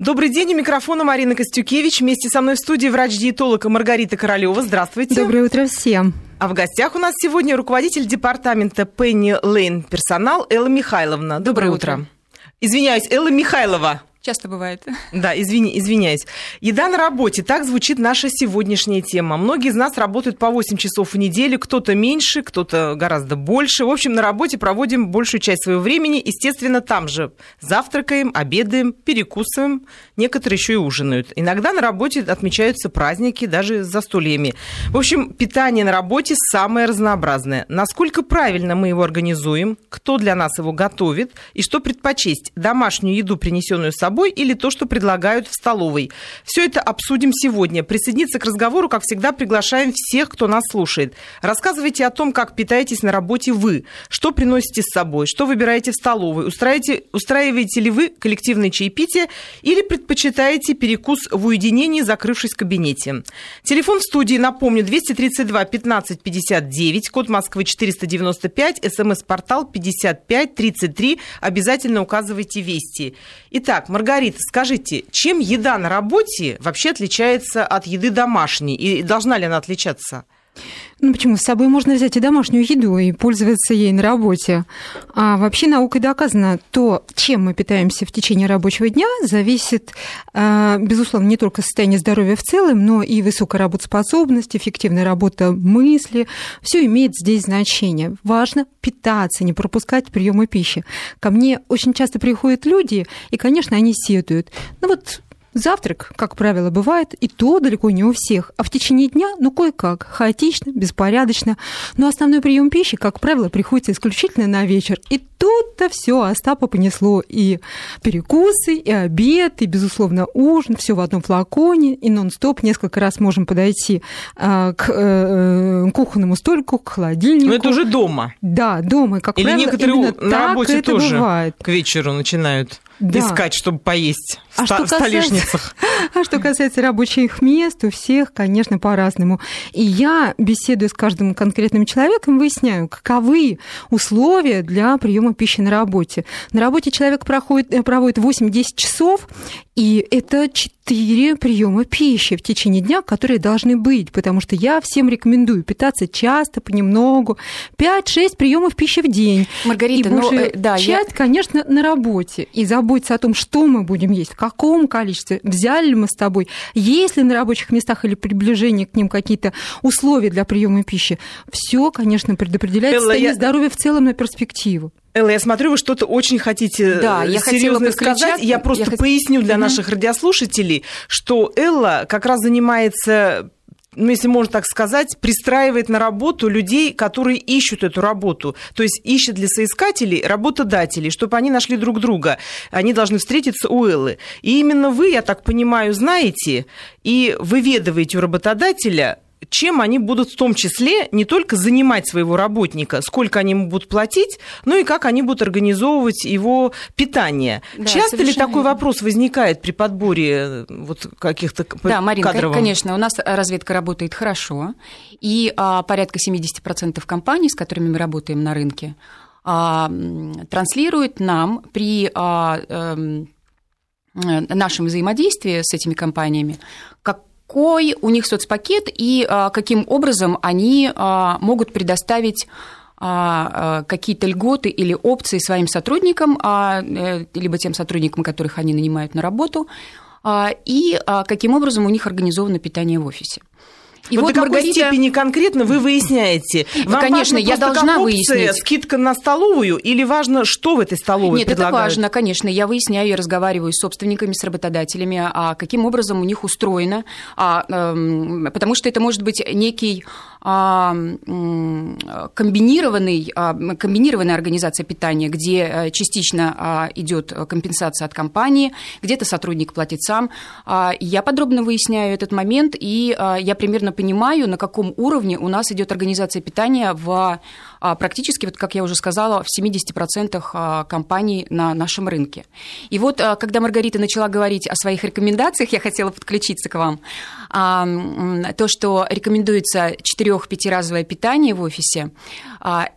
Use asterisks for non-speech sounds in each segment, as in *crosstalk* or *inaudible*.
Добрый день, у микрофона Марина Костюкевич. Вместе со мной в студии врач-диетолог Маргарита Королева. Здравствуйте. Доброе утро всем. А в гостях у нас сегодня руководитель департамента Пенни Лейн персонал Элла Михайловна. Доброе, Доброе утро. утро. Извиняюсь, Элла Михайлова. Часто бывает. Да, извини, извиняюсь. Еда на работе. Так звучит наша сегодняшняя тема. Многие из нас работают по 8 часов в неделю, кто-то меньше, кто-то гораздо больше. В общем, на работе проводим большую часть своего времени. Естественно, там же завтракаем, обедаем, перекусываем. Некоторые еще и ужинают. Иногда на работе отмечаются праздники, даже с застольями. В общем, питание на работе самое разнообразное. Насколько правильно мы его организуем, кто для нас его готовит и что предпочесть. Домашнюю еду, принесенную с собой, или то, что предлагают в столовой. Все это обсудим сегодня. Присоединиться к разговору, как всегда, приглашаем всех, кто нас слушает. Рассказывайте о том, как питаетесь на работе вы, что приносите с собой, что выбираете в столовой, устраиваете, устраиваете ли вы коллективное чаепитие или предпочитаете перекус в уединении, закрывшись в кабинете. Телефон в студии, напомню, 232 15 59, код Москвы 495, смс-портал 55 33. Обязательно указывайте «Вести». Итак, Маргарита, скажите, чем еда на работе вообще отличается от еды домашней? И должна ли она отличаться? Ну почему? С собой можно взять и домашнюю еду и пользоваться ей на работе. А вообще наукой доказано, то, чем мы питаемся в течение рабочего дня, зависит, а, безусловно, не только состояние здоровья в целом, но и высокая работоспособность, эффективная работа мысли. Все имеет здесь значение. Важно питаться, не пропускать приемы пищи. Ко мне очень часто приходят люди, и, конечно, они сетуют. Ну вот Завтрак, как правило, бывает, и то далеко не у всех, а в течение дня, ну, кое-как, хаотично, беспорядочно. Но основной прием пищи, как правило, приходится исключительно на вечер. И тут-то все Остапа понесло. И перекусы, и обед, и, безусловно, ужин, все в одном флаконе, и нон-стоп несколько раз можем подойти а, к э, кухонному столику, к холодильнику. Но это уже дома. Да, дома. Как Или правило, некоторые на работе тоже бывает. к вечеру начинают да. искать, чтобы поесть а ста- касается, столешницах. *laughs* А что касается рабочих мест, у всех, конечно, по-разному. И я, беседуя с каждым конкретным человеком, выясняю, каковы условия для приема пищи на работе. На работе человек проходит, э, проводит 8-10 часов, и это 4 приема пищи в течение дня, которые должны быть, потому что я всем рекомендую питаться часто, понемногу, 5-6 приемов пищи в день. Маргарита, и ну, э, да, часть, я... конечно, на работе. И заботиться о том, что мы будем есть, в каком количестве, взяли ли мы с тобой, есть ли на рабочих местах или приближение к ним какие-то условия для приема пищи. Все, конечно, предопределяет Элла, состояние я... здоровья в целом на перспективу. Элла, я смотрю, вы что-то очень хотите да, я серьезно сказать. Я просто я поясню для наших радиослушателей, что Элла как раз занимается ну, если можно так сказать, пристраивает на работу людей, которые ищут эту работу. То есть ищет для соискателей работодателей, чтобы они нашли друг друга. Они должны встретиться у Эллы. И именно вы, я так понимаю, знаете и выведываете у работодателя, чем они будут в том числе не только занимать своего работника, сколько они ему будут платить, но и как они будут организовывать его питание. Да, Часто ли такой вопрос возникает при подборе э, вот каких-то Да, Марина, кадровым? конечно, у нас разведка работает хорошо, и а, порядка 70% компаний, с которыми мы работаем на рынке, а, транслируют нам при а, а, нашем взаимодействии с этими компаниями какой у них соцпакет и а, каким образом они а, могут предоставить а, какие-то льготы или опции своим сотрудникам, э, либо тем сотрудникам, которых они нанимают на работу, и каким образом у них организовано питание в офисе. И вот, вот до Маргарита... какой степени конкретно вы выясняете? Ну, Вам конечно, я должна как опция, выяснить. скидка на столовую или важно, что в этой столовой Нет, предлагают? это важно, конечно. Я выясняю и разговариваю с собственниками, с работодателями, а каким образом у них устроено, а, э, потому что это может быть некий комбинированный, а, комбинированная организация питания, где э, частично а, идет компенсация от компании, где-то сотрудник платит сам. Я подробно выясняю этот момент, и я примерно понимаю, на каком уровне у нас идет организация питания в а, практически, вот как я уже сказала, в 70% а, компаний на нашем рынке. И вот, а, когда Маргарита начала говорить о своих рекомендациях, я хотела подключиться к вам. То, что рекомендуется 4-5-разовое питание в офисе,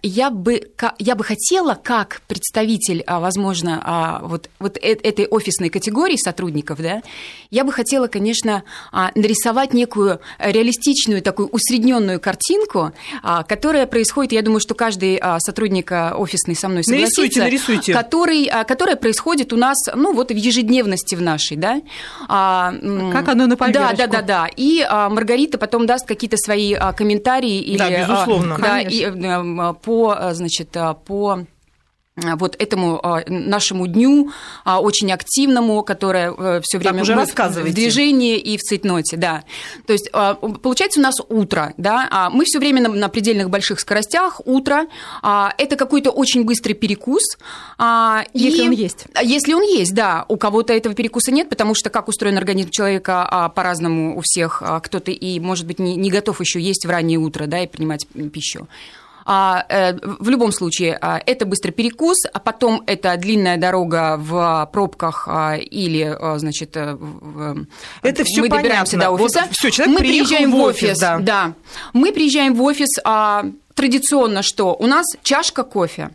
я бы, я бы хотела, как представитель, возможно, вот, вот э, этой офисной категории сотрудников, да, я бы хотела, конечно, нарисовать некую реалистичную, такую усредненную картинку, которая происходит, я думаю, что каждый сотрудник офисный со мной согласится. Нарисуйте, нарисуйте. Который, которая происходит у нас, ну, вот в ежедневности в нашей, да. Как оно на поверочку. Да, да, да, да. И Маргарита потом даст какие-то свои комментарии. Или, да, безусловно. Да, и, по, значит, по вот этому а, нашему дню а, очень активному, которое э, все время уже в движении и в цейтноте, да. То есть а, получается у нас утро, да, мы все время на, предельных больших скоростях, утро, это какой-то очень быстрый перекус. Если и, он есть. Если он есть, да. У кого-то этого перекуса нет, потому что как устроен организм человека по-разному у всех, кто-то и, может быть, не готов еще есть в раннее утро, да, и принимать пищу. А, э, в любом случае, а, это быстрый перекус, а потом это длинная дорога в пробках а, или, значит, в... это все мы добираемся понятно. до офиса. Вот, все, человек мы приезжаем в офис, офис да. да. Мы приезжаем в офис, традиционно что? У нас чашка кофе.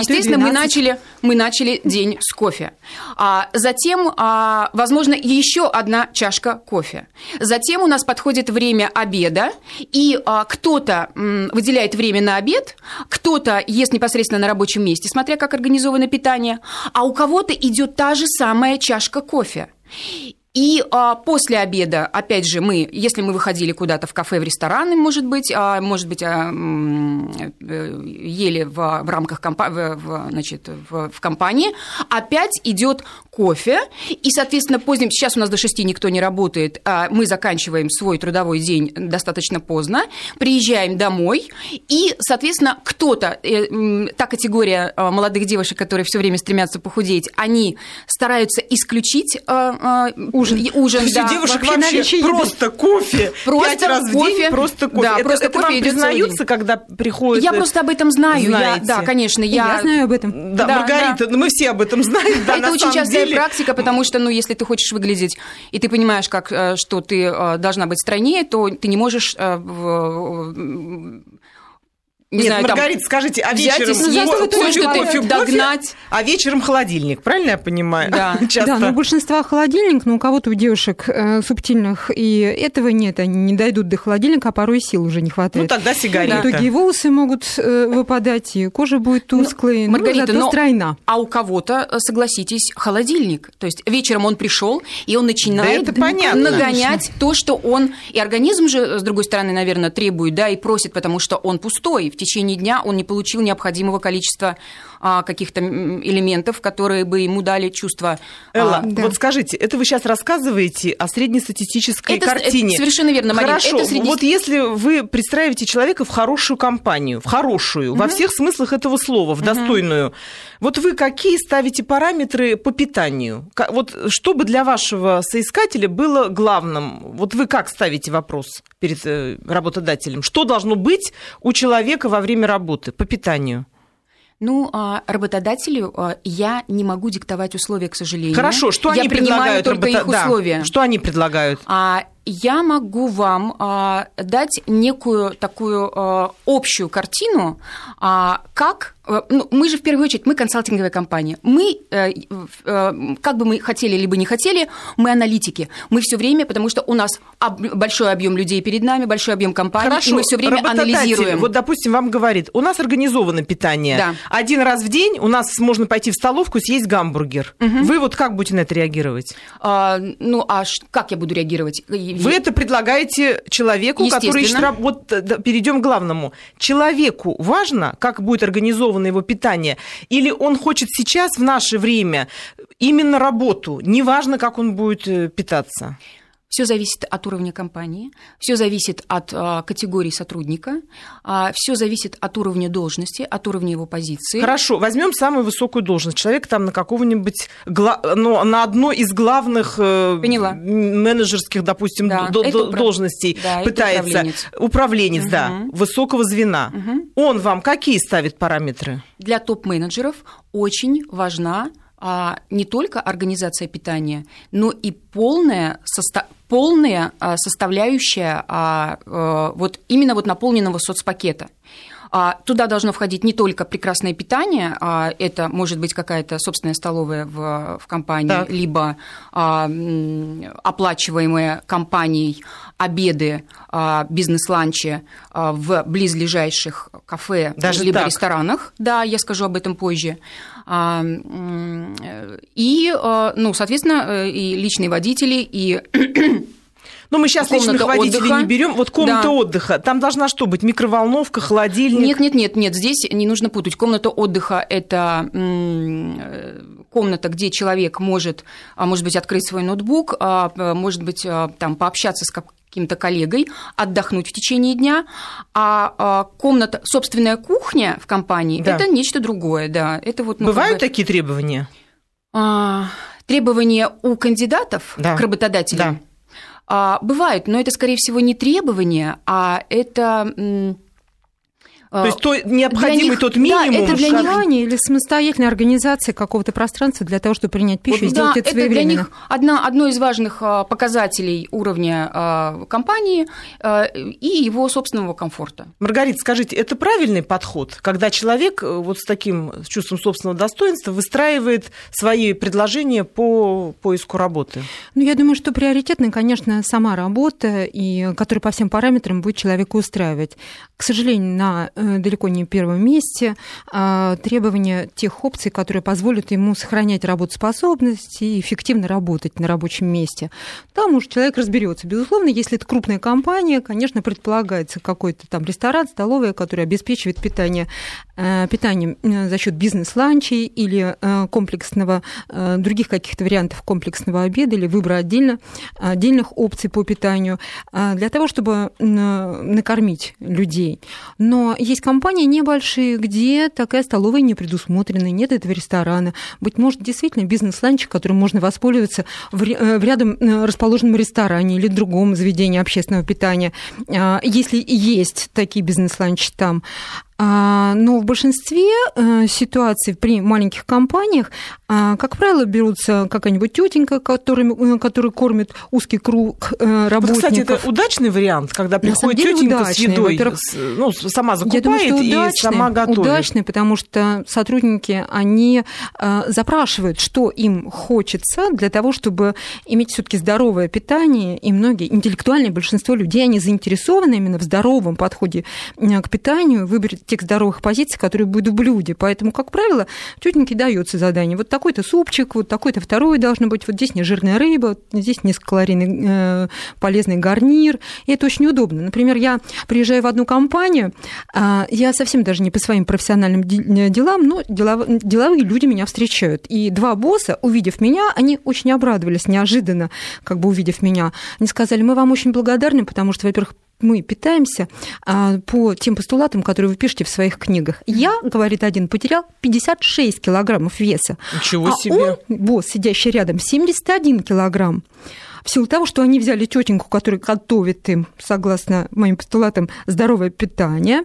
А Естественно, мы начали, мы начали день с кофе. А затем, а, возможно, еще одна чашка кофе. Затем у нас подходит время обеда, и а, кто-то м, выделяет время на обед, кто-то ест непосредственно на рабочем месте, смотря как организовано питание, а у кого-то идет та же самая чашка кофе. И а, после обеда, опять же, мы, если мы выходили куда-то в кафе, в рестораны, может быть, а, может быть, а, э, ели в, в рамках компа- в, в, значит, в, в компании, опять идет кофе, и, соответственно, поздним, сейчас у нас до 6 никто не работает, а мы заканчиваем свой трудовой день достаточно поздно, приезжаем домой, и, соответственно, кто-то, э, та категория а, молодых девушек, которые все время стремятся похудеть, они стараются исключить ужин. Ужин, да. девушек вообще, вообще просто кофе. Просто Пять раз кофе. в день просто кофе. Да, это, просто это кофе вам признаются, когда приходят? Я просто об этом знаю. Я, да, конечно. Я... я знаю об этом. Да, да Маргарита, да. мы все об этом знаем. Да, это очень частая деле... практика, потому что, ну, если ты хочешь выглядеть, и ты понимаешь, как, э, что ты э, должна быть стройнее, то ты не можешь э, не Нет, знаю, Маргарита, там, скажите, а вечером ну, кофе, кофе, кофе, догнать? А вечером холодильник, правильно я понимаю? Да, *laughs* Часто. да но у большинства холодильник, но у кого-то у девушек э, субтильных и этого нет, они не дойдут до холодильника, а порой сил уже не хватает. Ну тогда сигарета. В итоге и волосы могут э, выпадать, и кожа будет тусклой, ну, Маргарита, зато но, стройна. А у кого-то, э, согласитесь, холодильник. То есть вечером он пришел, и он начинает да это понятно. нагонять Конечно. то, что он... И организм же, с другой стороны, наверное, требует, да, и просит, потому что он пустой течение дня он не получил необходимого количества каких-то элементов, которые бы ему дали чувство. А, Элла, а, да. вот скажите, это вы сейчас рассказываете о среднестатистической это, картине. Это совершенно верно, Марина. Хорошо, это среди... вот если вы представите человека в хорошую компанию, в хорошую, угу. во всех смыслах этого слова, в достойную, угу. вот вы какие ставите параметры по питанию? Вот чтобы для вашего соискателя было главным? Вот вы как ставите вопрос перед э, работодателем? Что должно быть у человека во время работы по питанию? Ну, а, работодателю а, я не могу диктовать условия, к сожалению. Хорошо, что я они предлагают? только работа... их условия. Да. Что они предлагают? А, я могу вам а, дать некую такую а, общую картину, а, как Э, ну, мы же в первую очередь, мы консалтинговая компания. Мы, э, э, как бы мы хотели либо не хотели, мы аналитики. Мы все время, потому что у нас большой объем людей перед нами, большой объем компаний, Хорошо, и мы все время анализируем. Вот, допустим, вам говорит, у нас организовано питание. Да. Один раз в день у нас можно пойти в столовку, съесть гамбургер. Угу. Вы вот как будете на это реагировать? А, ну, а как я буду реагировать? Вы это предлагаете человеку, который ищет Вот перейдем к главному. Человеку важно, как будет организован на его питание, или он хочет сейчас, в наше время, именно работу, неважно, как он будет э, питаться? Все зависит от уровня компании, все зависит от а, категории сотрудника, а, все зависит от уровня должности, от уровня его позиции. Хорошо, возьмем самую высокую должность. Человек там на какого-нибудь, гла... ну, на одной из главных э, Поняла. менеджерских, допустим, Да, до- до- управ- должностей да, пытается. управленец. Управленец, да, Мгм. высокого звена. Мгм. Он вам какие ставит параметры? Для топ-менеджеров очень важна а, не только организация питания, но и полная, соста- полная а, составляющая а, э, вот именно вот наполненного соцпакета. А, Туда должно входить не только прекрасное питание, а это может быть какая-то собственная столовая в, в компании, Так. либо а, оплачиваемые компанией обеды, а, бизнес-ланчи а, в близлежащих кафе, Даже либо так? ресторанах. Да, я скажу об этом позже. А, И, э, ну, соответственно, э, и личные водители, и Ну, мы сейчас Комната личных водителей отдыха. не берем. Вот комната Да. отдыха. Там должна что быть? Микроволновка, холодильник? Нет, нет, нет, нет, здесь не нужно путать. Комната отдыха – это э, комната, где человек может, а, может быть, открыть свой ноутбук, а, может быть, а, там, пообщаться с каким-то коллегой, отдохнуть в течение дня, а комната, собственная кухня в компании Да. это нечто другое, да. Это вот, ну, как Бывают бы, такие требования? а, требования у кандидатов Да. к работодателям Да. А, бывают, но это, скорее всего, не требования, а это... То а, есть то необходимый них- тот да, минимум, это для как- них- или самостоятельная организация какого-то пространства для того, чтобы принять пищу и Вот, сделать да, это это для своевременно. них одна, одно из важных а, показателей уровня а, компании а, и его собственного комфорта. Маргарита, скажите, это правильный подход, когда человек э, вот с таким чувством собственного достоинства выстраивает свои предложения по поиску работы? Ну, я думаю, что приоритетной, конечно, сама работа, и, которая по всем параметрам будет человека устраивать. К сожалению, на далеко не первом месте а, требования тех опций, которые позволят ему сохранять работоспособность и эффективно работать на рабочем месте. Там уж человек разберется. Безусловно, если это крупная компания, конечно, предполагается какой-то там ресторан, столовая, который обеспечивает питание, э, питанием э, за счет бизнес-ланчей или э, комплексного, э, других каких-то вариантов комплексного обеда или выбора отдельно, отдельных опций по питанию э, для того, чтобы накормить людей. Но есть компании небольшие, где такая столовая не предусмотрена, нет этого ресторана. Быть может, действительно бизнес-ланч, которым можно воспользоваться в, э, в рядом э, расположенном ресторане или другом заведении общественного питания, А, если есть такие бизнес-ланчи там. А, Но в большинстве э, ситуаций при маленьких компаниях, а, как правило, берутся какая-нибудь тетенька, который, которая кормит узкий круг э, Вот, работников. кстати, это удачный вариант, когда приходит деле тетенька с едой, ну, сама Я думаю, закупает что и удачный, сама готовит. удачный, потому что сотрудники, они э, запрашивают, что им хочется для того, чтобы иметь все таки здоровое питание, и многие, интеллектуальное большинство людей, они заинтересованы именно в здоровом подходе э, к питанию, выборе тех здоровых позиций, которые будут в блюде. Поэтому, как правило, тетеньке дается задание. Вот такой-то супчик, вот такой-то второй должно быть, вот здесь не жирная рыба, здесь низкокалорийный э, полезный гарнир. И это очень удобно. Например, я приезжаю в одну компанию, а, я совсем даже не по своим профессиональным де- делам, но делов- деловые люди меня встречают. И два босса, увидев меня, они очень обрадовались неожиданно, как бы увидев меня. Они сказали, мы вам очень благодарны, потому что, во-первых, мы питаемся а, по тем постулатам, которые вы пишете в своих книгах. Я, говорит один, потерял 56 килограммов веса. Ничего а себе. он, босс, сидящий рядом, 71 килограмм. В силу того, что они взяли тетеньку, которая готовит им, согласно моим постулатам, здоровое питание.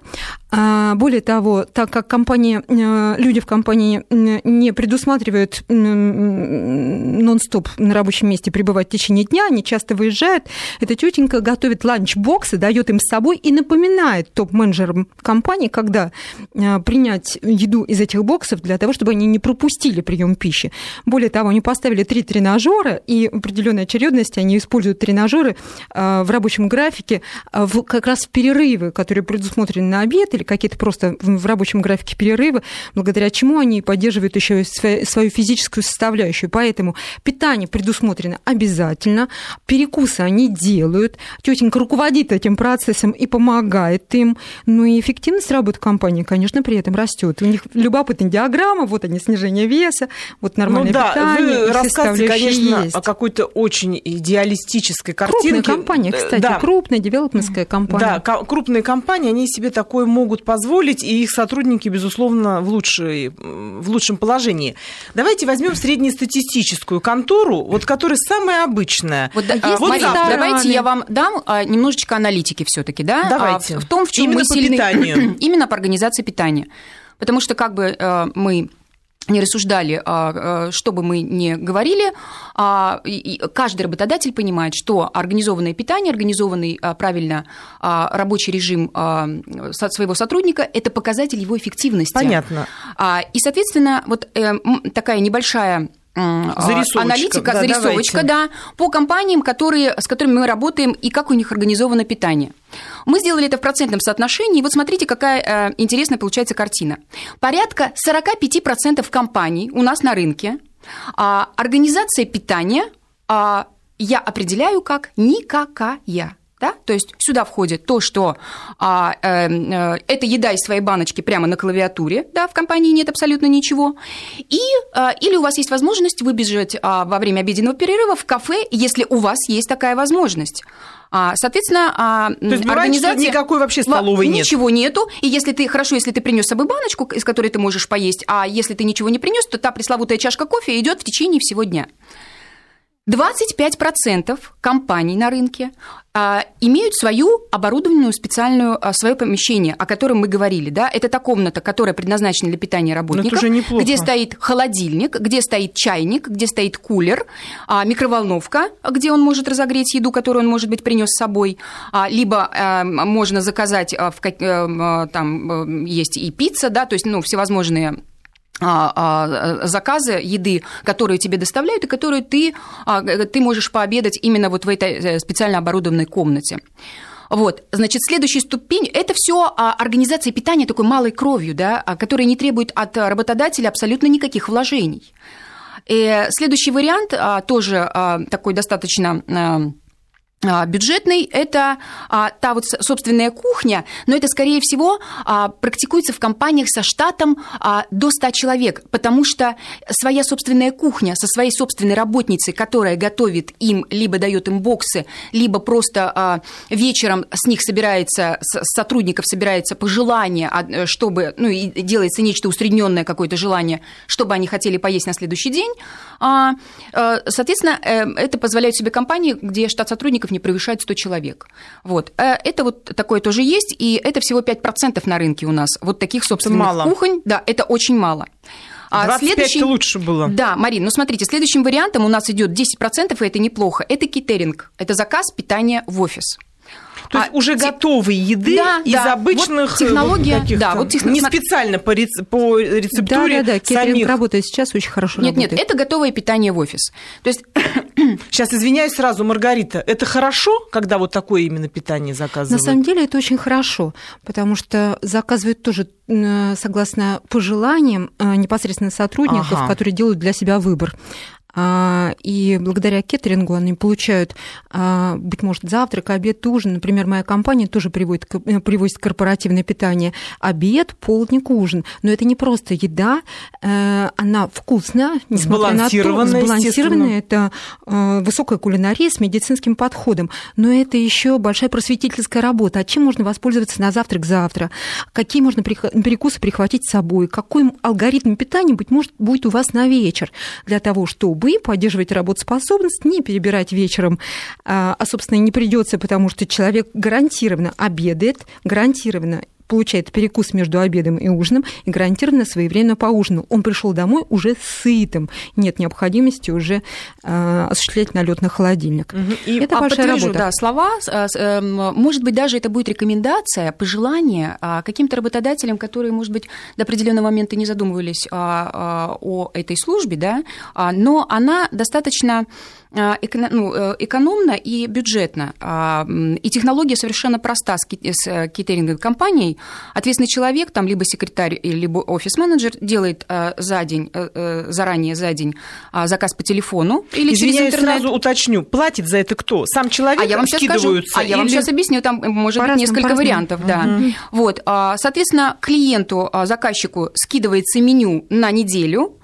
А, Более того, так как компания, э, люди в компании не предусматривают нон-стоп на рабочем месте пребывать в течение дня, они часто выезжают, эта тетенька готовит ланч-боксы, дает им с собой и напоминает топ-менеджерам компании, когда э, принять еду из этих боксов для того, чтобы они не пропустили прием пищи. Более того, они поставили три тренажера, и в определенной очередности они используют тренажеры э, в рабочем графике в, как раз в перерывы, которые предусмотрены на обед или какие-то просто в рабочем графике перерывы, благодаря чему они поддерживают еще свою физическую составляющую. Поэтому питание предусмотрено обязательно, перекусы они делают, тетенька руководит этим процессом и помогает им. Ну и эффективность работы компании, конечно, при этом растет. У них любопытная диаграмма, вот они, снижение веса, вот нормальное ну да, питание. вы рассказываете, конечно, есть. о какой-то очень идеалистической картинки. Крупная компания, кстати, да. крупная девелопментская компания. Да, крупные компании, они себе такое могут позволить, и их сотрудники, безусловно, в, лучшей, в лучшем положении. Давайте возьмем среднестатистическую контору, вот которая самая обычная. Вот, да, а, вот Марина, давайте я вам дам а, немножечко аналитики все-таки, да? Давайте. А, в том, в чем Именно мы по сильны... питанию. *clears throat* Именно по организации питания. Потому что как бы э, мы не рассуждали, а, а, что бы мы ни говорили, а, каждый работодатель понимает, что организованное питание, организованный правильно рабочий режим своего сотрудника – это показатель его эффективности. Понятно. И, соответственно, вот э, такая небольшая зарисовочка, аналитика, да, зарисовочка, давайте. да, по компаниям, которые, с которыми мы работаем, и как у них организовано питание. Мы сделали это в процентном соотношении, и вот смотрите, какая э, интересная получается картина. Порядка 45% компаний у нас на рынке а, организация питания а, я определяю как никакая. Да? То есть сюда входит то, что а, э, э, это еда из своей баночки прямо на клавиатуре, да, в компании нет абсолютно ничего. И, э, или у вас есть возможность выбежать а, во время обеденного перерыва в кафе, если у вас есть такая возможность. А, соответственно, а, То есть организация... никакой вообще столовой нет? Ничего нету. И если ты, хорошо, если ты принес с собой баночку, из которой ты можешь поесть, а если ты ничего не принес, то та пресловутая чашка кофе идет в течение всего дня. 25% компаний на рынке а, имеют свою оборудованную специальную а, свое помещение, о котором мы говорили, да, это та комната, которая предназначена для питания работников, где стоит холодильник, где стоит чайник, где стоит кулер, а, микроволновка, где он может разогреть еду, которую он, может быть, принес с собой, либо можно заказать, в, э, там есть и пицца, да, то есть, ну, всевозможные а, а, заказы еды, которые тебе доставляют и которые ты, а, ты можешь пообедать именно вот в этой э, специально оборудованной комнате. Вот, значит, следующая ступень – это все организация питания такой малой кровью, да, которая не требует от работодателя абсолютно никаких вложений. И следующий вариант тоже такой достаточно а, бюджетный – это а, та вот собственная кухня, но это, скорее всего, а, практикуется в компаниях со штатом а, до 100 человек, потому что своя собственная кухня со своей собственной работницей, которая готовит им, либо дает им боксы, либо просто а, вечером с них собирается, с сотрудников собирается пожелание, а, чтобы, ну, и делается нечто усредненное какое-то желание, чтобы они хотели поесть на следующий день. А, а, соответственно, э, это позволяет себе компании, где штат сотрудников не превышает 100 человек. Вот. Э, это вот такое тоже есть, и это всего 5% на рынке у нас. Вот таких собственных мало. кухонь. Да, это очень мало. А следующий... лучше было. Да, Марин, ну смотрите, следующим вариантом у нас идет 10%, и это неплохо. Это кейтеринг, это заказ питания в офис. То есть а, уже те... готовой еды да, из да. обычных вот технология, вот да, вот тех... не специально по, рец... по рецептуре да, да, да. самих. работает сейчас очень хорошо. Нет, работает. нет, это готовое питание в офис. То есть *coughs* сейчас извиняюсь сразу, Маргарита, это хорошо, когда вот такое именно питание заказывают? На самом деле это очень хорошо, потому что заказывают тоже согласно пожеланиям э, непосредственно сотрудников, ага. которые делают для себя выбор. А, и благодаря кеттерингу они получают, а, быть может, завтрак, обед, ужин. Например, моя компания тоже приводит, э, привозит корпоративное питание. Обед, полдник, ужин. Но это не просто еда, э, она вкусная, несмотря на то, сбалансированная. Это э, высокая кулинария с медицинским подходом. Но это еще большая просветительская работа. А чем можно воспользоваться на завтрак завтра? Какие можно перекусы прихватить с собой? Какой алгоритм питания, быть может, будет у вас на вечер для того, чтобы вы поддерживать работоспособность, не перебирать вечером, а, а, собственно, не придется, потому что человек гарантированно обедает, гарантированно получает перекус между обедом и ужином и гарантированно своевременно по ужину. Он пришел домой уже сытым. Нет необходимости уже э, осуществлять налет на холодильник. Угу. И, это а большая работа. Да, слова. Э, э, может быть, даже это будет рекомендация, пожелание а, каким-то работодателям, которые, может быть, до определенного момента не задумывались о, о этой службе, да, но она достаточно Э, ну, э, экономно и бюджетно. А, и технология совершенно проста с э, кейтеринговой компанией. Ответственный человек, там либо секретарь, либо офис-менеджер делает за день, заранее за день а, заказ по телефону или Извиняюсь, через интернет. сразу уточню, платит за это кто? Сам человек а я вам сейчас скажу, А я вам сейчас объясню, там может быть несколько вариантов. Угу. Да. Вот, а, соответственно, клиенту, заказчику скидывается меню на неделю,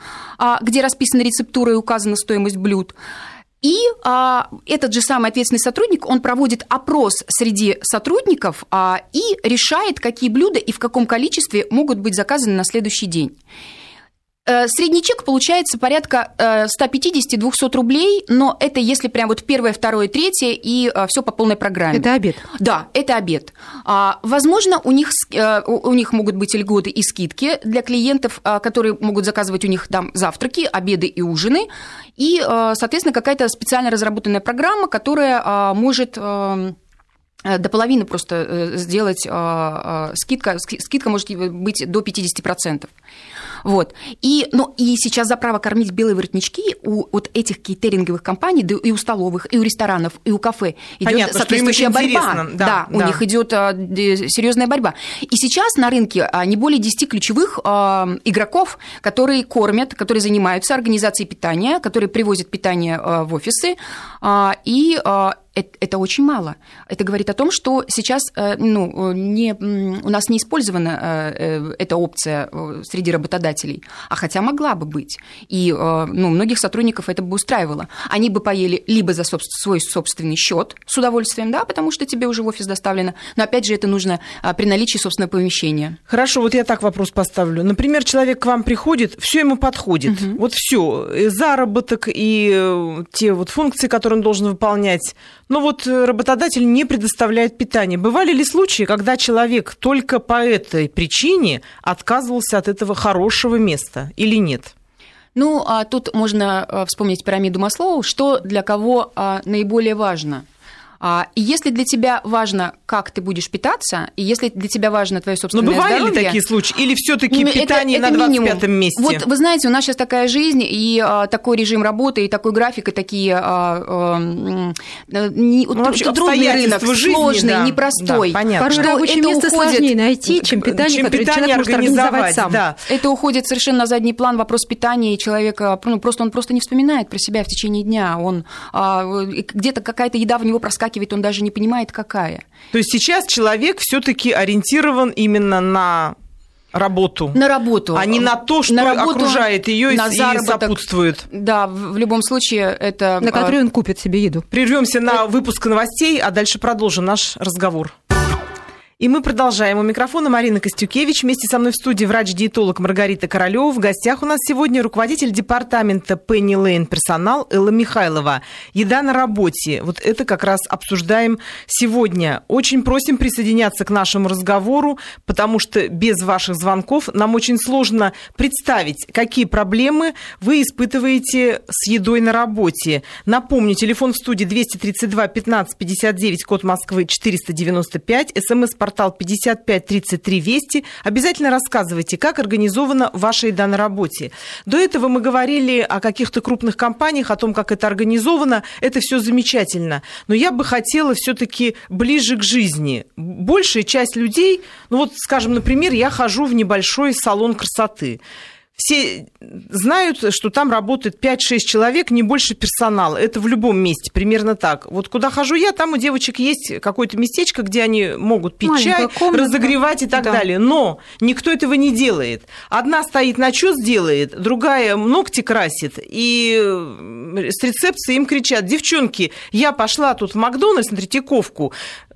где расписана рецептура и указана стоимость блюд. И а, этот же самый ответственный сотрудник, он проводит опрос среди сотрудников а, и решает, какие блюда и в каком количестве могут быть заказаны на следующий день. Э, средний чек получается порядка 150-200 э, рублей, но это если прям вот первое, второе, третье и э, все по полной программе. Это обед? Да, это обед. А, возможно, у них, у них могут быть льготы и скидки для клиентов, которые могут заказывать у них там завтраки, обеды и ужины. И, соответственно, какая-то специально разработанная программа, которая может до половины просто сделать скидка, скидка может быть до 50%. Вот. И, ну, и сейчас за право кормить белые воротнички у вот этих кейтеринговых компаний, да и у столовых, и у ресторанов, и у кафе идет соответствующая борьба. Да, да, у них идет а, серьезная борьба. И сейчас на рынке а, не более 10 ключевых а, игроков, которые кормят, которые занимаются организацией питания, которые привозят питание в офисы. И это очень мало. Это говорит о том, что сейчас э, ну, не, у нас не использована э, эта опция э, среди работодателей, а хотя могла бы быть. И ну, многих сотрудников это бы устраивало. Они бы поели либо за свой собственный счет с удовольствием, да, потому что тебе уже в офис доставлено, но опять же это нужно при наличии собственного помещения. Хорошо, вот я так вопрос поставлю. Например, человек к вам приходит, все ему подходит. Угу. Вот все, заработок и те вот функции, которые он должен выполнять но вот э, работодатель не предоставляет питание. Бывали ли случаи, когда человек только по этой причине отказывался от этого хорошего места или нет? Ну, а тут можно э, вспомнить пирамиду Маслоу, что для кого а, наиболее важно – и если для тебя важно, как ты будешь питаться, и если для тебя важно твое собственное Но бывали здоровье... ли такие случаи? Или все таки питание это, это на 25 месте? Вот вы знаете, у нас сейчас такая жизнь, и а, такой режим работы, и такой график, и такие а, а, не, ну, вообще, трудный рынок, жизни, сложный, да, непростой. Да, понятно. Порой рабочее место уходит, сложнее найти, чем питание, чем которое питание человек может организовать сам. Да. Это уходит совершенно на задний план вопрос питания, и человека, ну, просто он просто не вспоминает про себя в течение дня. Он а, где-то какая-то еда в него проскакивает, он даже не понимает, какая. То есть сейчас человек все-таки ориентирован именно на работу. На работу. А не на то, что на работу, окружает ее и сопутствует. Да, в любом случае это... На который а, он купит себе еду. Прервемся на выпуск новостей, а дальше продолжим наш разговор. И мы продолжаем. У микрофона Марина Костюкевич. Вместе со мной в студии врач-диетолог Маргарита Королева. В гостях у нас сегодня руководитель департамента Пенни Лейн персонал Элла Михайлова. Еда на работе. Вот это как раз обсуждаем сегодня. Очень просим присоединяться к нашему разговору, потому что без ваших звонков нам очень сложно представить, какие проблемы вы испытываете с едой на работе. Напомню, телефон в студии 232 15 59, код Москвы 495, смс-портал портал 5533 Вести. Обязательно рассказывайте, как организована ваша еда на работе. До этого мы говорили о каких-то крупных компаниях, о том, как это организовано. Это все замечательно. Но я бы хотела все-таки ближе к жизни. Большая часть людей, ну вот, скажем, например, я хожу в небольшой салон красоты все знают, что там работает 5-6 человек, не больше персонала. Это в любом месте, примерно так. Вот куда хожу я, там у девочек есть какое-то местечко, где они могут пить Маленькая чай, комната. разогревать и так да. далее. Но никто этого не делает. Одна стоит, начес делает, другая ногти красит, и с рецепции им кричат, девчонки, я пошла тут в Макдональдс на Третьяковку,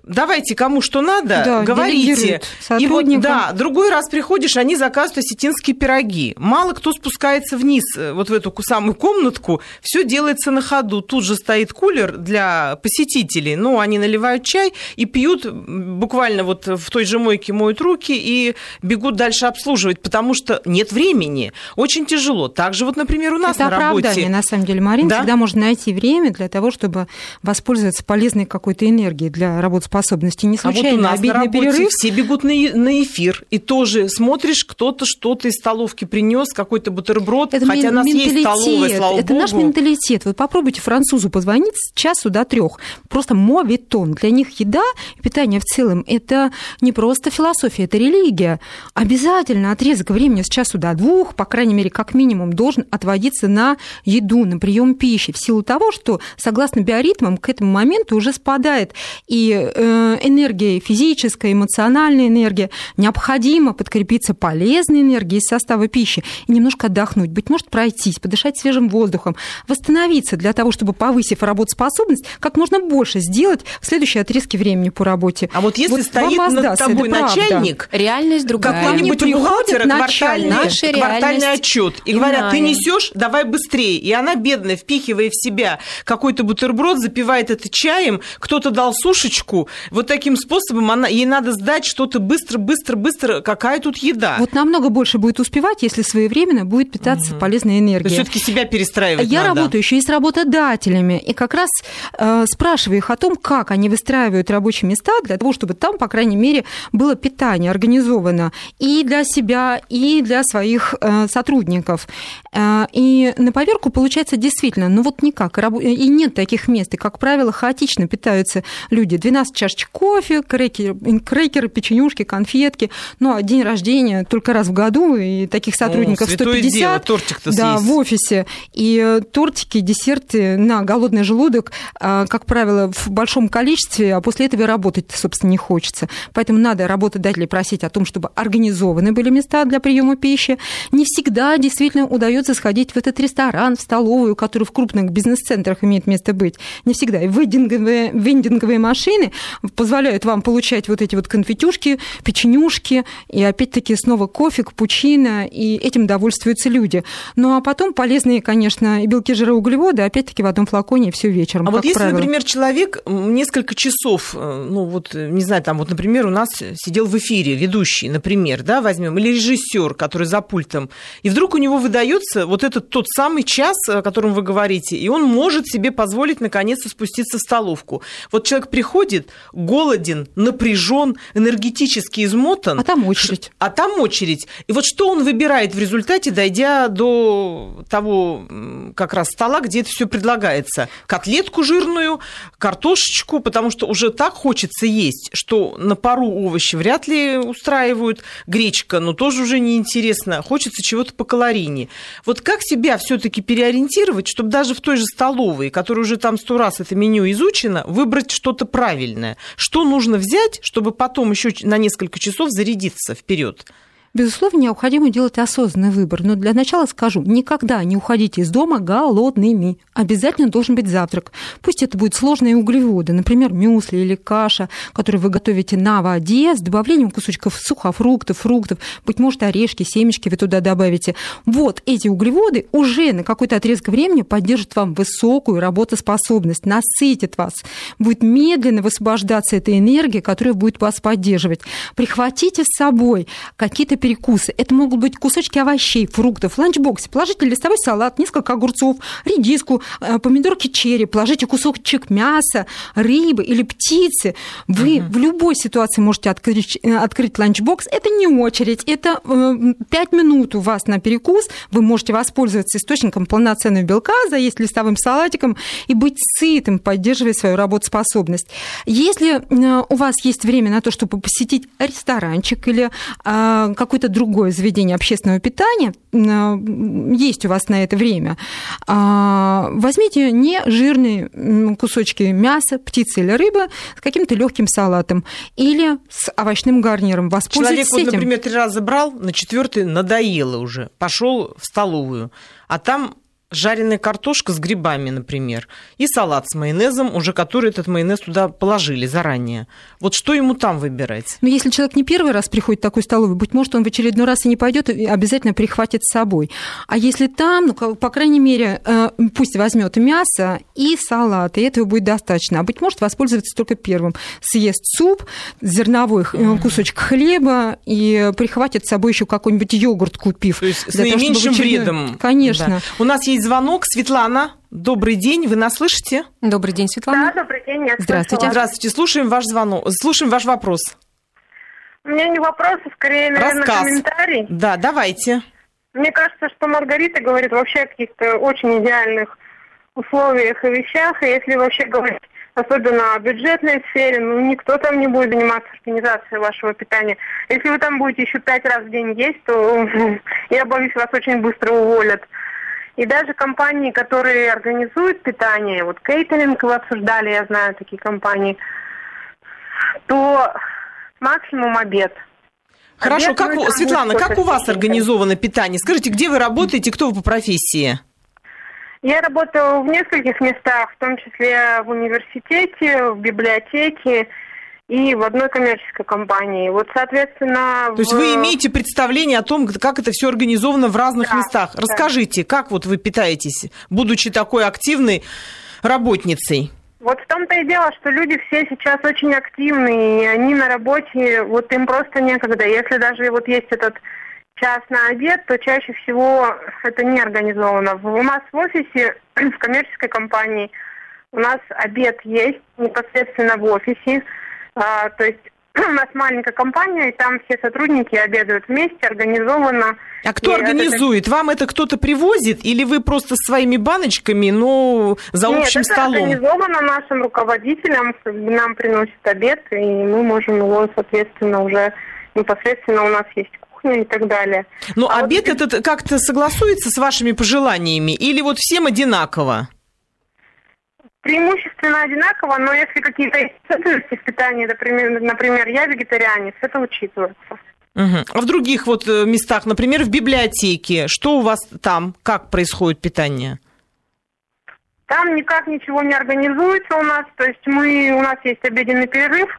давайте кому что надо, да, говорите. И вот, да, другой раз приходишь, они заказывают осетинские пироги. Мало кто спускается вниз, э, вот в эту самую комнатку, все делается на ходу. Тут же стоит кулер для посетителей, ну, они наливают чай и пьют, буквально вот в той же мойке моют руки и бегут дальше обслуживать, потому что нет времени. Очень тяжело. Также вот, например, у нас Это на работе... на самом деле, Марин. Да? Всегда можно найти время для того, чтобы воспользоваться полезной какой-то энергией для работы способности. Не случайно, а вот у нас на работе перерыв... все бегут на, на эфир, и тоже смотришь, кто-то что-то из столовки принес, какой-то бутерброд, это хотя у нас есть столовая, слава Это богу. наш менталитет. Вы попробуйте французу позвонить с часу до трех. Просто мовитон. Для них еда и питание в целом – это не просто философия, это религия. Обязательно отрезок времени с часу до двух, по крайней мере, как минимум, должен отводиться на еду, на прием пищи, в силу того, что, согласно биоритмам, к этому моменту уже спадает и э, энергия физическая, эмоциональная энергия, необходимо подкрепиться полезной энергией из состава пищи и немножко отдохнуть, быть может, пройтись, подышать свежим воздухом, восстановиться для того, чтобы, повысив работоспособность, как можно больше сделать в следующей отрезке времени по работе. А вот если вот стоит над тобой начальник, реальность другая. Какой-нибудь у бухгалтера квартальный, квартальный отчет, и говорят, ты несешь, давай быстрее. И она, бедная, впихивая в себя какой-то бутерброд, запивает это чаем, кто-то дал сушечку. Вот таким способом она, ей надо сдать что-то быстро, быстро, быстро. Какая тут еда? Вот намного больше будет успевать, если своевременно будет питаться угу. полезной энергией. Все-таки себя перестраивать Я надо. работаю еще и с работодателями, и как раз э, спрашиваю их о том, как они выстраивают рабочие места для того, чтобы там, по крайней мере, было питание организовано и для себя, и для своих э, сотрудников. Э, и на поверку получается действительно, ну вот никак, и нет таких мест, и, как правило, хаотично питаются люди. 12 чашечек кофе, крекеры, крекеры печенюшки, конфетки, ну, а день рождения только раз в году, и таких сотрудников О, 150. Дело, тортик-то да, в офисе. И э, тортики, десерты на голодный желудок, как правило, в большом количестве, а после этого и работать, собственно, не хочется. Поэтому надо работодателей просить о том, чтобы организованы были места для приема пищи. Не всегда действительно удается сходить в этот ресторан, в столовую, который в крупных бизнес-центрах имеет место быть. Не всегда. И вендинговые, вендинговые машины позволяют вам получать вот эти вот конфетюшки, печенюшки, и опять-таки снова кофе, капучино, и этим довольствуются люди. Ну а потом полезные, конечно, и белки, жиры, углеводы, опять-таки в одном флаконе все вечером. А вот если, правило. например, человек несколько часов, э, ну вот, не знаю, там вот, например, у нас сидел в эфире ведущий, например, да, возьмем, или режиссер, который за пультом, и вдруг у него выдается вот этот тот самый час, о котором вы говорите, и он может себе позволить наконец-то спуститься в столовку. Вот человек приходит, голоден, напряжен, энергетически измотан. А там очередь. А там очередь. И вот что он выбирает в результате, дойдя до того как раз стола, где это все предлагается? Котлетку жирную, картошечку, потому что уже так хочется есть, что на пару овощи вряд ли устраивают. Гречка, но тоже уже неинтересно. Хочется чего-то по калорийнее. Вот как себя все-таки переориентировать, чтобы даже в той же столовой, которая уже там сто раз это меню изучено, выбрать что-то правильное? Что нужно взять, чтобы потом еще на несколько часов зарядиться вперед? Безусловно, необходимо делать осознанный выбор. Но для начала скажу, никогда не уходите из дома голодными. Обязательно должен быть завтрак. Пусть это будут сложные углеводы, например, мюсли или каша, которые вы готовите на воде с добавлением кусочков сухофруктов, фруктов, быть может, орешки, семечки вы туда добавите. Вот эти углеводы уже на какой-то отрезок времени поддержат вам высокую работоспособность, насытят вас. Будет медленно высвобождаться эта энергия, которая будет вас поддерживать. Прихватите с собой какие-то перекусы. Это могут быть кусочки овощей, фруктов, в ланчбоксе. Положите листовой салат, несколько огурцов, редиску, э, помидорки черри, положите кусочек мяса, рыбы или птицы. Вы угу. в любой ситуации можете открыть, э, открыть ланчбокс. Это не очередь, это 5 э, минут у вас на перекус. Вы можете воспользоваться источником полноценного белка, заесть листовым салатиком и быть сытым, поддерживая свою работоспособность. Если у вас есть время на то, чтобы посетить ресторанчик или какой какое-то другое заведение общественного питания, есть у вас на это время, а, возьмите не жирные кусочки мяса, птицы или рыбы с каким-то легким салатом или с овощным гарниром. Воспользуйтесь Человек, вот, например, три раза брал, на четвертый надоело уже, пошел в столовую, а там жареная картошка с грибами, например, и салат с майонезом, уже который этот майонез туда положили заранее. Вот что ему там выбирать? Ну, если человек не первый раз приходит в такой столовый, быть может, он в очередной раз и не пойдет, и обязательно прихватит с собой. А если там, ну, по крайней мере, э, пусть возьмет мясо и салат, и этого будет достаточно. А быть может, воспользоваться только первым. Съест суп, зерновой э, кусочек хлеба и прихватит с собой еще какой-нибудь йогурт, купив. То есть с наименьшим вредом. Конечно. Да. У нас есть звонок. Светлана, добрый день, вы нас слышите? Добрый день, Светлана. Да, добрый день, я Здравствуйте. Здравствуйте, слушаем ваш звонок, слушаем ваш вопрос. У меня не вопрос, а скорее, наверное, Рассказ. комментарий. Да, давайте. Мне кажется, что Маргарита говорит вообще о каких-то очень идеальных условиях и вещах, и если вообще говорить особенно о бюджетной сфере, ну, никто там не будет заниматься организацией вашего питания. Если вы там будете еще пять раз в день есть, то *laughs* я боюсь, вас очень быстро уволят. И даже компании, которые организуют питание, вот кейтеринг вы обсуждали, я знаю такие компании, то максимум обед. Хорошо, Обед, как у, Светлана, как у вас организовано питание? Скажите, где вы работаете, кто вы по профессии? Я работаю в нескольких местах, в том числе в университете, в библиотеке и в одной коммерческой компании. Вот, соответственно... То есть в- вы имеете представление о том, как это все организовано в разных Да, местах. да. Расскажите, как вот вы питаетесь, будучи такой активной работницей? Вот в том-то и дело, что люди все сейчас очень активны, и они на работе, вот им просто некогда. Если даже вот есть этот час на обед, то чаще всего это не организовано. У нас в офисе, *clears throat* в коммерческой компании, у нас обед есть непосредственно в офисе. А, то есть *clears throat* у нас маленькая компания, и там все сотрудники обедают вместе, организовано. А кто И это организует? Вам это кто-то привозит или вы просто своими баночками, но за Нет, общим это столом? организовано нашим руководителем, нам приносят обед, и мы можем его, соответственно, уже непосредственно у нас есть кухня и так далее. Но А вот обед если- этот как-то согласуется с вашими пожеланиями или вот всем одинаково? Преимущественно одинаково, но если какие-то особенности в питании, например, например, я вегетарианец, это учитывается. Мгм. А в других вот э, местах, например, в библиотеке, что у вас там, как происходит питание? Там никак ничего не организуется у нас, то есть мы, у нас есть обеденный перерыв,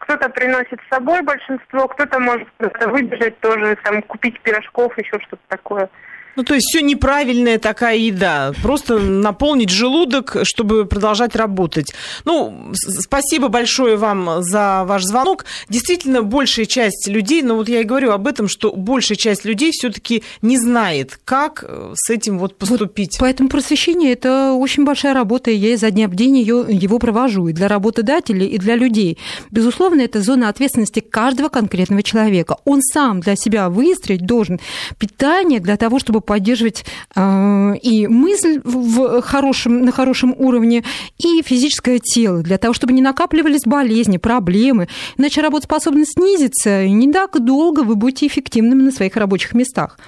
кто-то приносит с собой большинство, кто-то может выбежать тоже, там, купить пирожков, еще что-то такое. Ну, то есть все неправильная такая еда. Просто наполнить желудок, чтобы продолжать работать. Ну, спасибо большое вам за ваш звонок. Действительно, большая часть людей, ну вот я и говорю об этом, что большая часть людей все-таки не знает, как э, с этим вот поступить. Поэтому просвещение – это очень большая работа, и я изо дня в день ее, его провожу и для работодателей, и для людей. Безусловно, это зона ответственности каждого конкретного человека. Он сам для себя выстроить должен питание для того, чтобы поддерживать э, и мысль в хорошем, на хорошем уровне, и физическое тело, для того, чтобы не накапливались болезни, проблемы. Иначе работоспособность снизится, и не так долго вы будете эффективными на своих рабочих местах.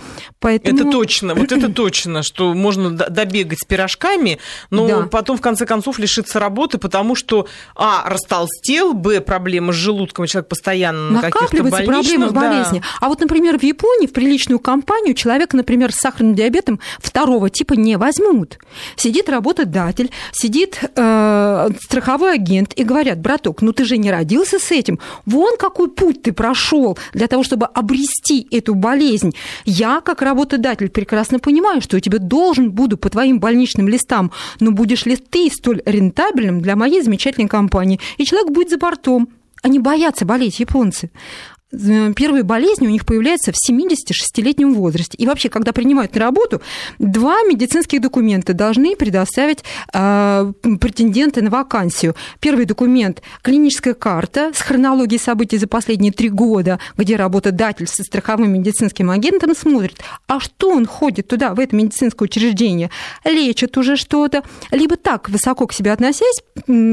Поэтому... Это точно, вот это *clears throat* точно, что можно добегать с пирожками, но Да. потом в конце концов лишиться работы, потому что а растолстел, б проблемы с желудком, человек постоянно на каких-то накапливаются проблемы, да. болезни. А вот, например, в Японии в приличную компанию человека, например, с сахарным диабетом второго типа не возьмут. Сидит работодатель, сидит э, страховой агент и говорят, браток, ну ты же не родился с этим. Вон какой путь ты прошел для того, чтобы обрести эту болезнь. Я, как работодатель, прекрасно понимаю, что я тебе должен буду по твоим больничным листам, но будешь ли ты столь рентабельным для моей замечательной компании? И человек будет за бортом. Они боятся болеть, японцы. Первые болезни у них появляются в 76-летнем возрасте. И вообще, когда принимают на работу, два медицинских документа должны предоставить э, претенденты на вакансию. Первый документ – клиническая карта с хронологией событий за последние три года, где работодатель со страховым медицинским агентом смотрит, а что он ходит туда, в это медицинское учреждение, лечит уже что-то, либо так, высоко к себе относясь,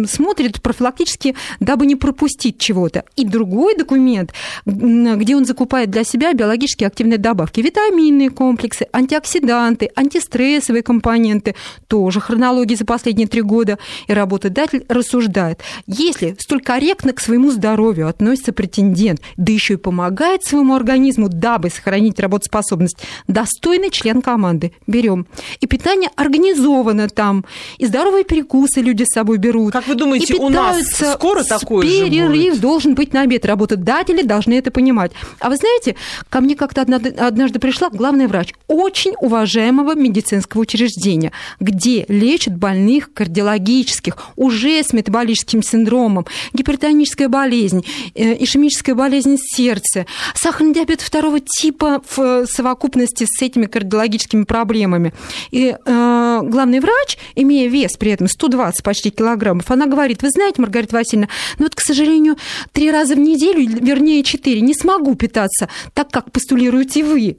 смотрит профилактически, дабы не пропустить чего-то. И другой документ, где он закупает для себя биологически активные добавки, витаминные комплексы, антиоксиданты, антистрессовые компоненты, тоже хронологии за последние три года. И работодатель рассуждает, если столь корректно к своему здоровью относится претендент, да еще и помогает своему организму, дабы сохранить работоспособность, достойный член команды. Берем. И питание организовано там. И здоровые перекусы люди с собой берут. Как вы думаете, И у нас скоро такое же Перерыв будет? должен быть на обед. Работодатели должны это понимать. А вы знаете, ко мне как-то однажды, пришла главный врач очень уважаемого медицинского учреждения, где лечат больных кардиологических, уже с метаболическим синдромом, гипертоническая болезнь, э, ишемическая болезнь сердца, сахарный диабет второго типа в совокупности с этими кардиологическими проблемами. И э, главный врач, имея вес при этом 120 почти килограммов, она говорит, вы знаете, Маргарита Васильевна, ну вот, к сожалению, три раза в неделю, вернее, четыре, не смогу питаться так, как постулируете вы.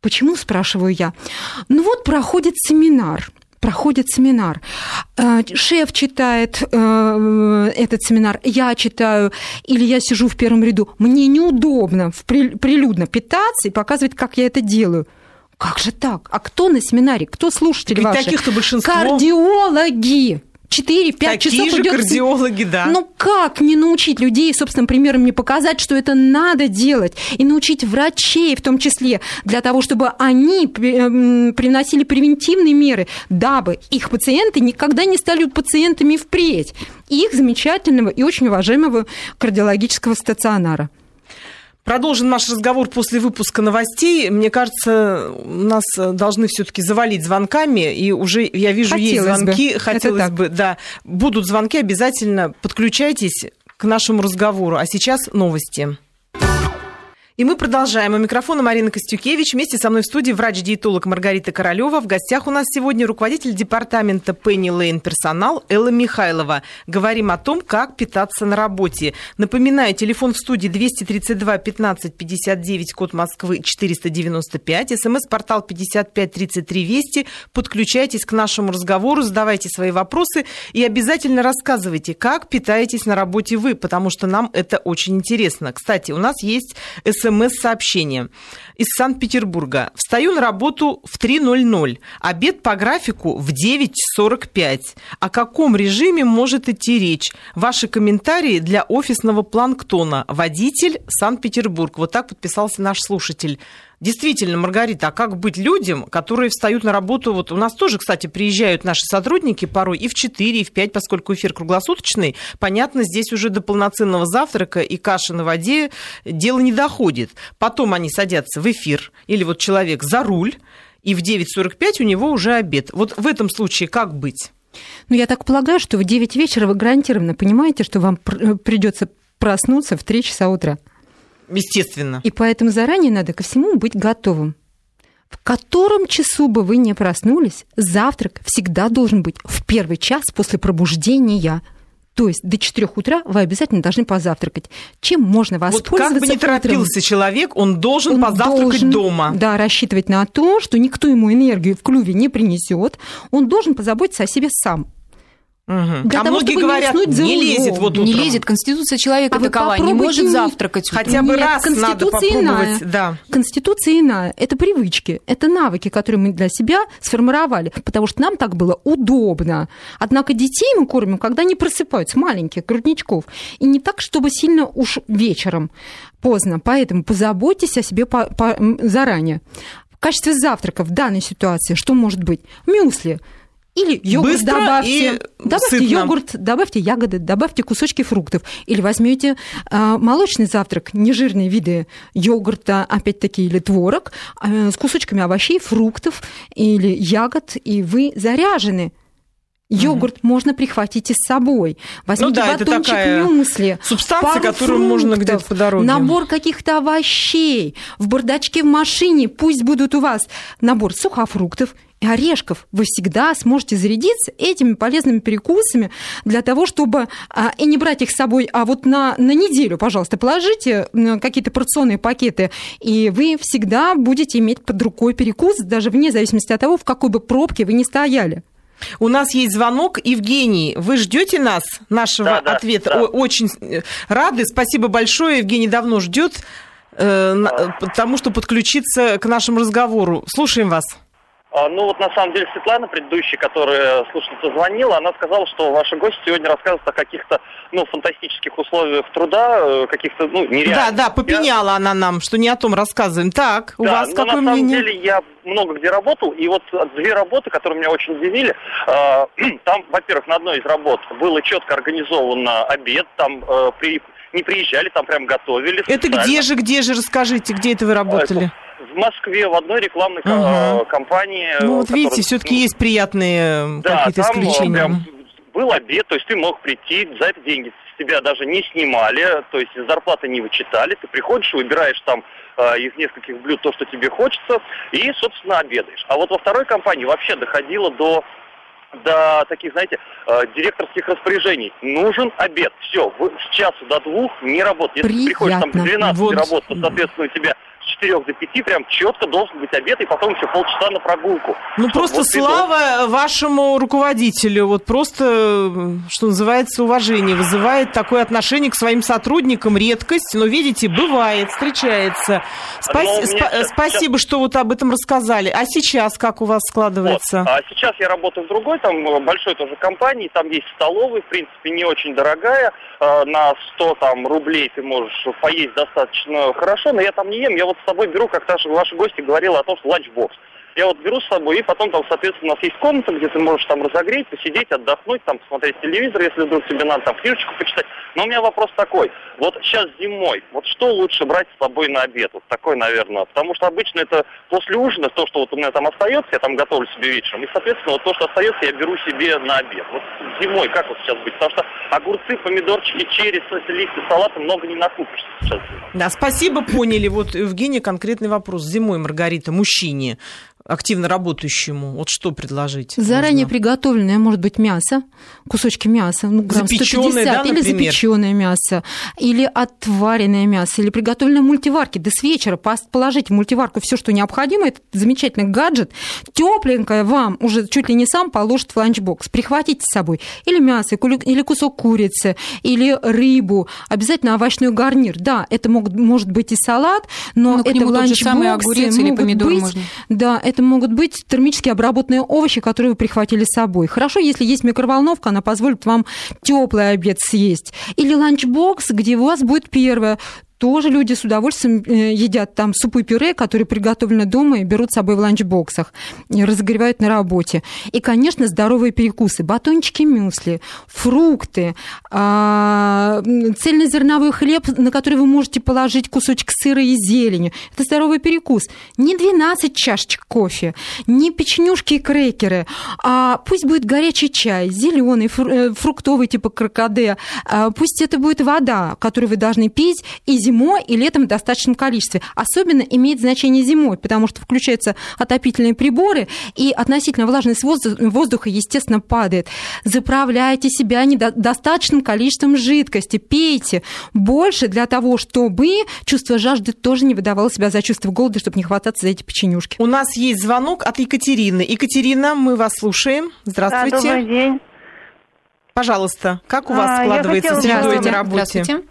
Почему, спрашиваю я? Ну вот проходит семинар проходит семинар. Э, Шеф читает э, этот семинар, я читаю, или я сижу в первом ряду. Мне неудобно прилюдно питаться и показывать, как я это делаю. Как же так? А кто на семинаре? Кто слушатели Ведь ваши? таких-то большинство. Кардиологи. 4-5 часов же идет... кардиологи, да. Ну как не научить людей, собственным примером не показать, что это надо делать, и научить врачей в том числе, для того, чтобы они эм, приносили превентивные меры, дабы их пациенты никогда не стали пациентами впредь их замечательного и очень уважаемого кардиологического стационара. Продолжим наш разговор после выпуска новостей. Мне кажется, нас должны все-таки завалить звонками, и уже я вижу Хотелось есть звонки. Бы. Хотелось бы, да. Будут звонки, обязательно подключайтесь к нашему разговору. А сейчас новости. И мы продолжаем. У микрофона Марина Костюкевич. Вместе со мной в студии врач-диетолог Маргарита Королева. В гостях у нас сегодня руководитель департамента Пенни Лейн персонал Элла Михайлова. Говорим о том, как питаться на работе. Напоминаю, телефон в студии 232 15 59, код Москвы 495, смс-портал 5533 Вести. Подключайтесь к нашему разговору, задавайте свои вопросы и обязательно рассказывайте, как питаетесь на работе вы, потому что нам это очень интересно. Кстати, у нас есть смс-сообщение из Санкт-Петербурга. Встаю на работу в 3.00, обед по графику в 9.45. О каком режиме может идти речь? Ваши комментарии для офисного планктона. Водитель Санкт-Петербург. Вот так подписался наш слушатель. Действительно, Маргарита, а как быть людям, которые встают на работу? Вот у нас тоже, кстати, приезжают наши сотрудники порой и в 4, и в 5, поскольку эфир круглосуточный. Понятно, здесь уже до полноценного завтрака и каши на воде дело не доходит. Потом они садятся в эфир, или вот человек за руль, и в 9.45 у него уже обед. Вот в этом случае как быть? Ну, я так полагаю, что в 9 вечера вы гарантированно понимаете, что вам э, придется проснуться в 3 часа утра. Естественно. И поэтому заранее надо ко всему быть готовым. В котором часу бы вы не проснулись, завтрак всегда должен быть в первый час после пробуждения. То есть до 4 утра вы обязательно должны позавтракать. Чем можно воспользоваться? Вот как бы не торопился утром? человек, он должен он позавтракать должен, дома. Да, рассчитывать на то, что никто ему энергию в клюве не принесет. Он должен позаботиться о себе сам. Угу. Для а того, многие говорят, не, не лезет вот утром. Не лезет, конституция человека а такова, не может завтракать. Хотя бы Нет, раз надо попробовать. Иная. Да. Конституция иная. Это привычки, это навыки, которые мы для себя сформировали, потому что нам так было удобно. Однако детей мы кормим, когда они просыпаются, маленьких грудничков. И не так, чтобы сильно уж вечером поздно. Поэтому позаботьтесь о себе по, по, заранее. В качестве завтрака в данной ситуации что может быть? Мюсли – или йогурт Быстро добавьте. добавьте сытно. йогурт, добавьте ягоды, добавьте кусочки фруктов. Или возьмете э, молочный завтрак, нежирные виды йогурта, опять-таки, или творог, э, с кусочками овощей, фруктов или ягод, и вы заряжены. Йогурт угу. можно прихватить и с собой. Возьмите ну да, батончик это мюсли, субстанция, которую фруктов, можно где-то по дороге. Набор каких-то овощей в бардачке в машине. Пусть будут у вас набор сухофруктов и орешков. Вы всегда сможете зарядиться этими полезными перекусами для того, чтобы а, и не брать их с собой, а вот на, на неделю, пожалуйста, положите какие-то порционные пакеты, и вы всегда будете иметь под рукой перекус, даже вне зависимости от того, в какой бы пробке вы ни стояли. У нас есть звонок. Евгений, вы ждете нас, нашего да, ответа? Да. Очень э, рады. Спасибо большое. Евгений давно ждет, э, потому что подключиться к нашему разговору. Слушаем вас. А, ну вот на самом деле Светлана, предыдущая, которая слушательница звонила, она сказала, что ваши гости сегодня рассказывают о каких-то, ну, фантастических условиях труда, э, каких-то, ну, нереальных. Да, да, попеняла я... она нам, что не о том рассказываем. Так, у да, вас какое на мнение? на самом деле я много где работал, и вот две работы, которые меня очень удивили, э, *clears throat* там, во-первых, на одной из работ было четко организован обед, там э, при не приезжали, там прям готовили. Это где же, где же, расскажите, где это вы работали? В Москве в одной рекламной угу. компании. Ну вот видите, все-таки есть приятные да, какие-то э, исключения. Прям был обед, то есть ты мог прийти, за это деньги с тебя даже не снимали, то есть зарплаты не вычитали, ты приходишь, выбираешь там э, из нескольких блюд то, что тебе хочется, и, собственно, обедаешь. А вот во второй компании вообще доходило до до таких, знаете, э, директорских распоряжений. Нужен обед. Все, с часу до двух не работает. Если Приятно. ты приходишь там к 12 вот. работать, то, соответственно, у тебя 4 до 5 прям четко должен быть обед, и потом еще полчаса на прогулку. Ну, просто вот слава вашему руководителю, вот просто, что называется, уважение вызывает такое отношение к своим сотрудникам, редкость, но, видите, бывает, встречается. Спас... Сп... Спасибо, сейчас... что вот об этом рассказали. А сейчас как у вас складывается? Вот. А сейчас я работаю в другой, там большой тоже компании, там есть столовая, в принципе, не очень дорогая, на 100 там, рублей ты можешь поесть достаточно хорошо, но я там не ем, я вот с собой беру, как ваши гости говорила о том, что ланчбокс. Я вот беру с собой, и потом там, соответственно, у нас есть комната, где ты можешь там разогреть, посидеть, отдохнуть, там посмотреть телевизор, если вдруг тебе надо там книжечку почитать. Но у меня вопрос такой. Вот сейчас зимой, вот что лучше брать с собой на обед? Вот такой, наверное. Потому что обычно это после ужина, то, что вот у меня там остается, я там готовлю себе вечером. И, соответственно, вот то, что остается, я беру себе на обед. Вот зимой как вот сейчас быть? Потому что огурцы, помидорчики, черри, листья салата много не накупишь сейчас. Да, спасибо, поняли. Вот, Евгений, конкретный вопрос. Зимой, Маргарита, мужчине активно работающему, вот что предложить? Заранее можно? приготовленное, может быть, мясо, кусочки мяса, ну, грамм запеченное, 150, да, или например? запеченное мясо, или отваренное мясо, или приготовленное в мультиварке. Да с вечера положить в мультиварку все, что необходимо, это замечательный гаджет, тепленькое вам уже чуть ли не сам положит в ланчбокс. Прихватите с собой или мясо, или кусок курицы, или рыбу, обязательно овощной гарнир. Да, это могут, может быть и салат, но, но ну, это в ланчбоксе могут быть, можно. да, это могут быть термически обработанные овощи, которые вы прихватили с собой. Хорошо, если есть микроволновка, она позволит вам теплый обед съесть. Или ланчбокс, где у вас будет первое тоже люди с удовольствием э, едят там супы пюре, которые приготовлены дома и берут с собой в ланчбоксах, и разогревают на работе. И, конечно, здоровые перекусы, батончики мюсли, фрукты, а, цельнозерновой хлеб, на который вы можете положить кусочек сыра и зелени. Это здоровый перекус. Не 12 чашечек кофе, не печенюшки и крекеры, а пусть будет горячий чай, зеленый, э, фруктовый типа крокоде, а пусть это будет вода, которую вы должны пить, и зимой и летом в достаточном количестве. Особенно имеет значение зимой, потому что включаются отопительные приборы, и относительно влажность воздуха, естественно, падает. Заправляйте себя недостаточным количеством жидкости, пейте больше для того, чтобы чувство жажды тоже не выдавало себя за чувство голода, чтобы не хвататься за эти печенюшки. У нас есть звонок от Екатерины. Екатерина, мы вас слушаем. Здравствуйте. Да, добрый день. Пожалуйста, как у вас а, складывается среда на работе? Здравствуйте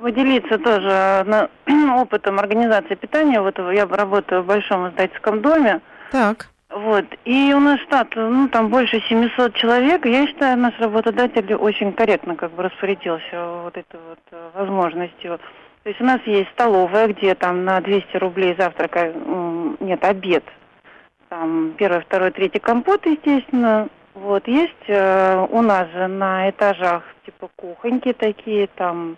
поделиться тоже *clears throat* опытом организации питания. Вот я работаю в большом издательском доме. Так. Вот. И у нас штат, ну, там больше 700 человек. Я считаю, наш работодатель очень корректно как бы распорядился вот этой вот э, возможностью. То есть у нас есть столовая, где там на 200 рублей завтрака, нет, обед. Там первый, второй, третий компот, естественно. Вот, есть э, у нас же на этажах типа кухоньки такие, там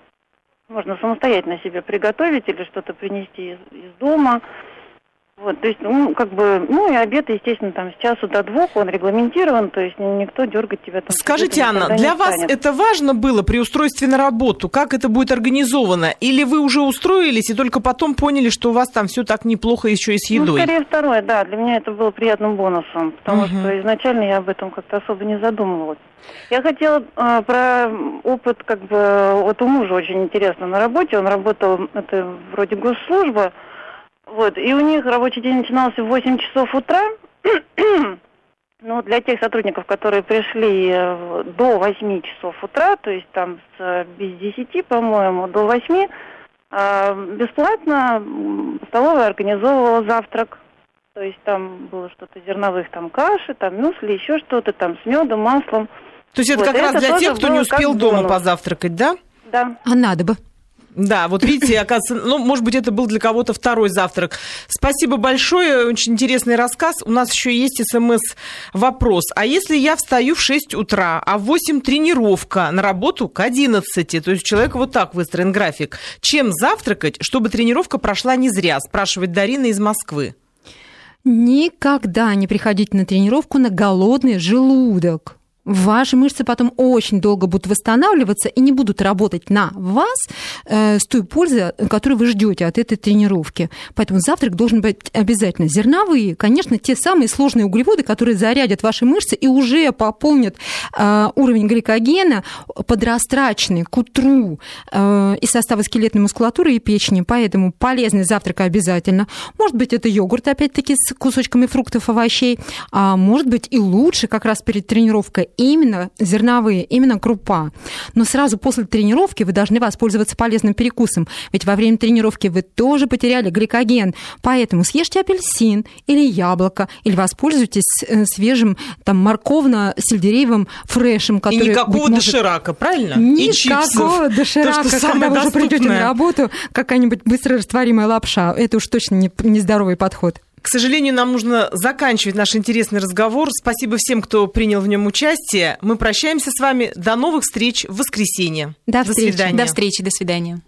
можно самостоятельно себе приготовить или что-то принести из, из дома. Вот, то есть, ну, как бы, ну и обед, естественно, там с часу до двух он регламентирован, то есть никто дергать тебя там. Скажите, Анна, для вас станет. это важно было при устройстве на работу? Как это будет организовано? Или вы уже устроились и только потом поняли, что у вас там все так неплохо еще и с едой? Ну, скорее второе, да. Для меня это было приятным бонусом, потому угу. что изначально я об этом как-то особо не задумывалась. Я хотела э, про опыт, как бы, вот у мужа очень интересно на работе. Он работал, это вроде госслужба, вот, и у них рабочий день начинался в 8 часов утра. *clears throat* Но для тех сотрудников, которые пришли э, до 8 часов утра, то есть там с без 10, по-моему, до 8, э, бесплатно столовая организовывала завтрак. То есть там было что-то зерновых, там каши, там мюсли, еще что-то, там с медом, маслом. То есть это вот, как раз для тех, кто не успел дома бонус. позавтракать, да? Да. А надо бы. Да, вот видите, оказывается, ну, может быть, это был для кого-то второй завтрак. Спасибо большое, очень интересный рассказ. У нас еще есть смс-вопрос. А если я встаю в 6 утра, а в 8 тренировка на работу к 11, то есть у человека вот так выстроен график, чем завтракать, чтобы тренировка прошла не зря, спрашивает Дарина из Москвы. Никогда не приходите на тренировку на голодный желудок. Ваши мышцы потом очень долго будут восстанавливаться и не будут работать на вас э, с той пользой, которую вы ждете от этой тренировки. Поэтому завтрак должен быть обязательно зерновые. Конечно, те самые сложные углеводы, которые зарядят ваши мышцы и уже пополнят э, уровень гликогена подрастрачный к утру э, из состава скелетной мускулатуры и печени. Поэтому полезный завтрак обязательно. Может быть, это йогурт, опять-таки, с кусочками фруктов, овощей. А может быть, и лучше как раз перед тренировкой именно зерновые, именно крупа. Но сразу после тренировки вы должны воспользоваться полезным перекусом, ведь во время тренировки вы тоже потеряли гликоген. Поэтому съешьте апельсин или яблоко, или воспользуйтесь э, свежим там морковно-сельдереевым фрешем, который... И никакого может... доширака, правильно? Никакого доширака, То, когда вы уже придете на работу, какая-нибудь быстро растворимая лапша. Это уж точно не, не здоровый подход. К сожалению, нам нужно заканчивать наш интересный разговор. Спасибо всем, кто принял в нем участие. Мы прощаемся с вами. До новых встреч в воскресенье. До, до свидания. До встречи. До свидания.